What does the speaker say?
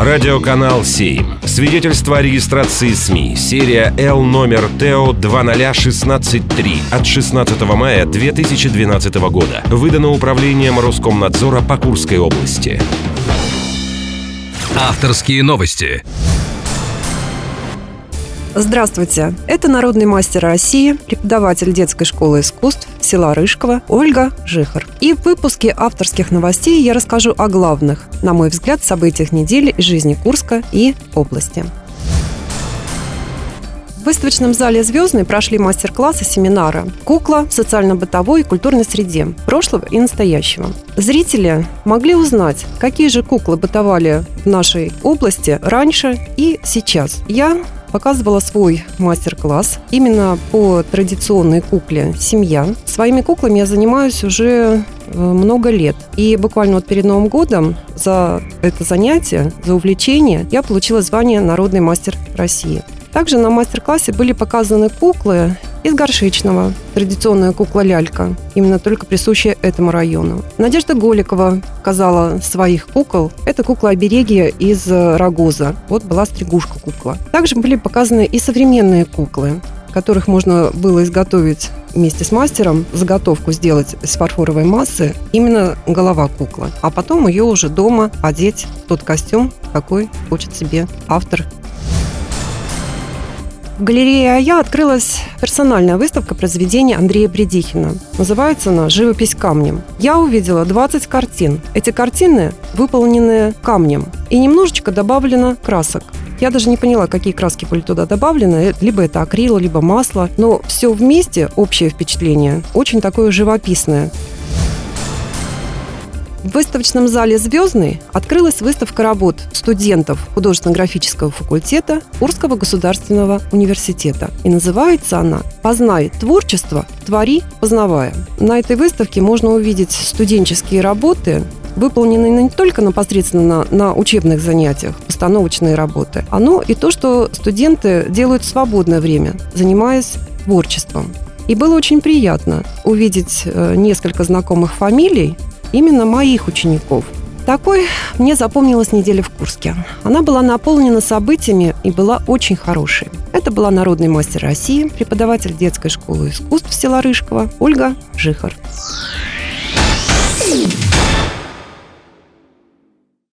Радиоканал 7. Свидетельство о регистрации СМИ. Серия Л номер ТО 20163 от 16 мая 2012 года. Выдано управлением Роскомнадзора по Курской области. Авторские новости. Здравствуйте! Это народный мастер России, преподаватель детской школы искусств села Рыжково Ольга Жихар. И в выпуске авторских новостей я расскажу о главных, на мой взгляд, событиях недели из жизни Курска и области. В выставочном зале «Звездный» прошли мастер-классы семинара «Кукла в социально-бытовой и культурной среде. Прошлого и настоящего». Зрители могли узнать, какие же куклы бытовали в нашей области раньше и сейчас. Я показывала свой мастер-класс именно по традиционной кукле «Семья». Своими куклами я занимаюсь уже э, много лет. И буквально вот перед Новым годом за это занятие, за увлечение, я получила звание «Народный мастер России». Также на мастер-классе были показаны куклы из Горшечного, традиционная кукла лялька, именно только присущая этому району. Надежда Голикова показала своих кукол. Это кукла-обереги из Рогоза. Вот была стригушка кукла. Также были показаны и современные куклы которых можно было изготовить вместе с мастером, заготовку сделать из фарфоровой массы, именно голова куклы. А потом ее уже дома одеть в тот костюм, какой хочет себе автор в галерее «Ая» открылась персональная выставка произведений Андрея Бредихина. Называется она «Живопись камнем». Я увидела 20 картин. Эти картины выполнены камнем и немножечко добавлено красок. Я даже не поняла, какие краски были туда добавлены. Либо это акрил, либо масло. Но все вместе, общее впечатление, очень такое живописное. В выставочном зале «Звездный» открылась выставка работ студентов художественно-графического факультета Курского государственного университета. И называется она «Познай творчество, твори, познавая». На этой выставке можно увидеть студенческие работы, выполненные не только непосредственно на, на учебных занятиях, постановочные работы, а но и то, что студенты делают в свободное время, занимаясь творчеством. И было очень приятно увидеть э, несколько знакомых фамилий, именно моих учеников. Такой мне запомнилась неделя в Курске. Она была наполнена событиями и была очень хорошей. Это была народный мастер России, преподаватель детской школы искусств села Рыжково Ольга Жихар.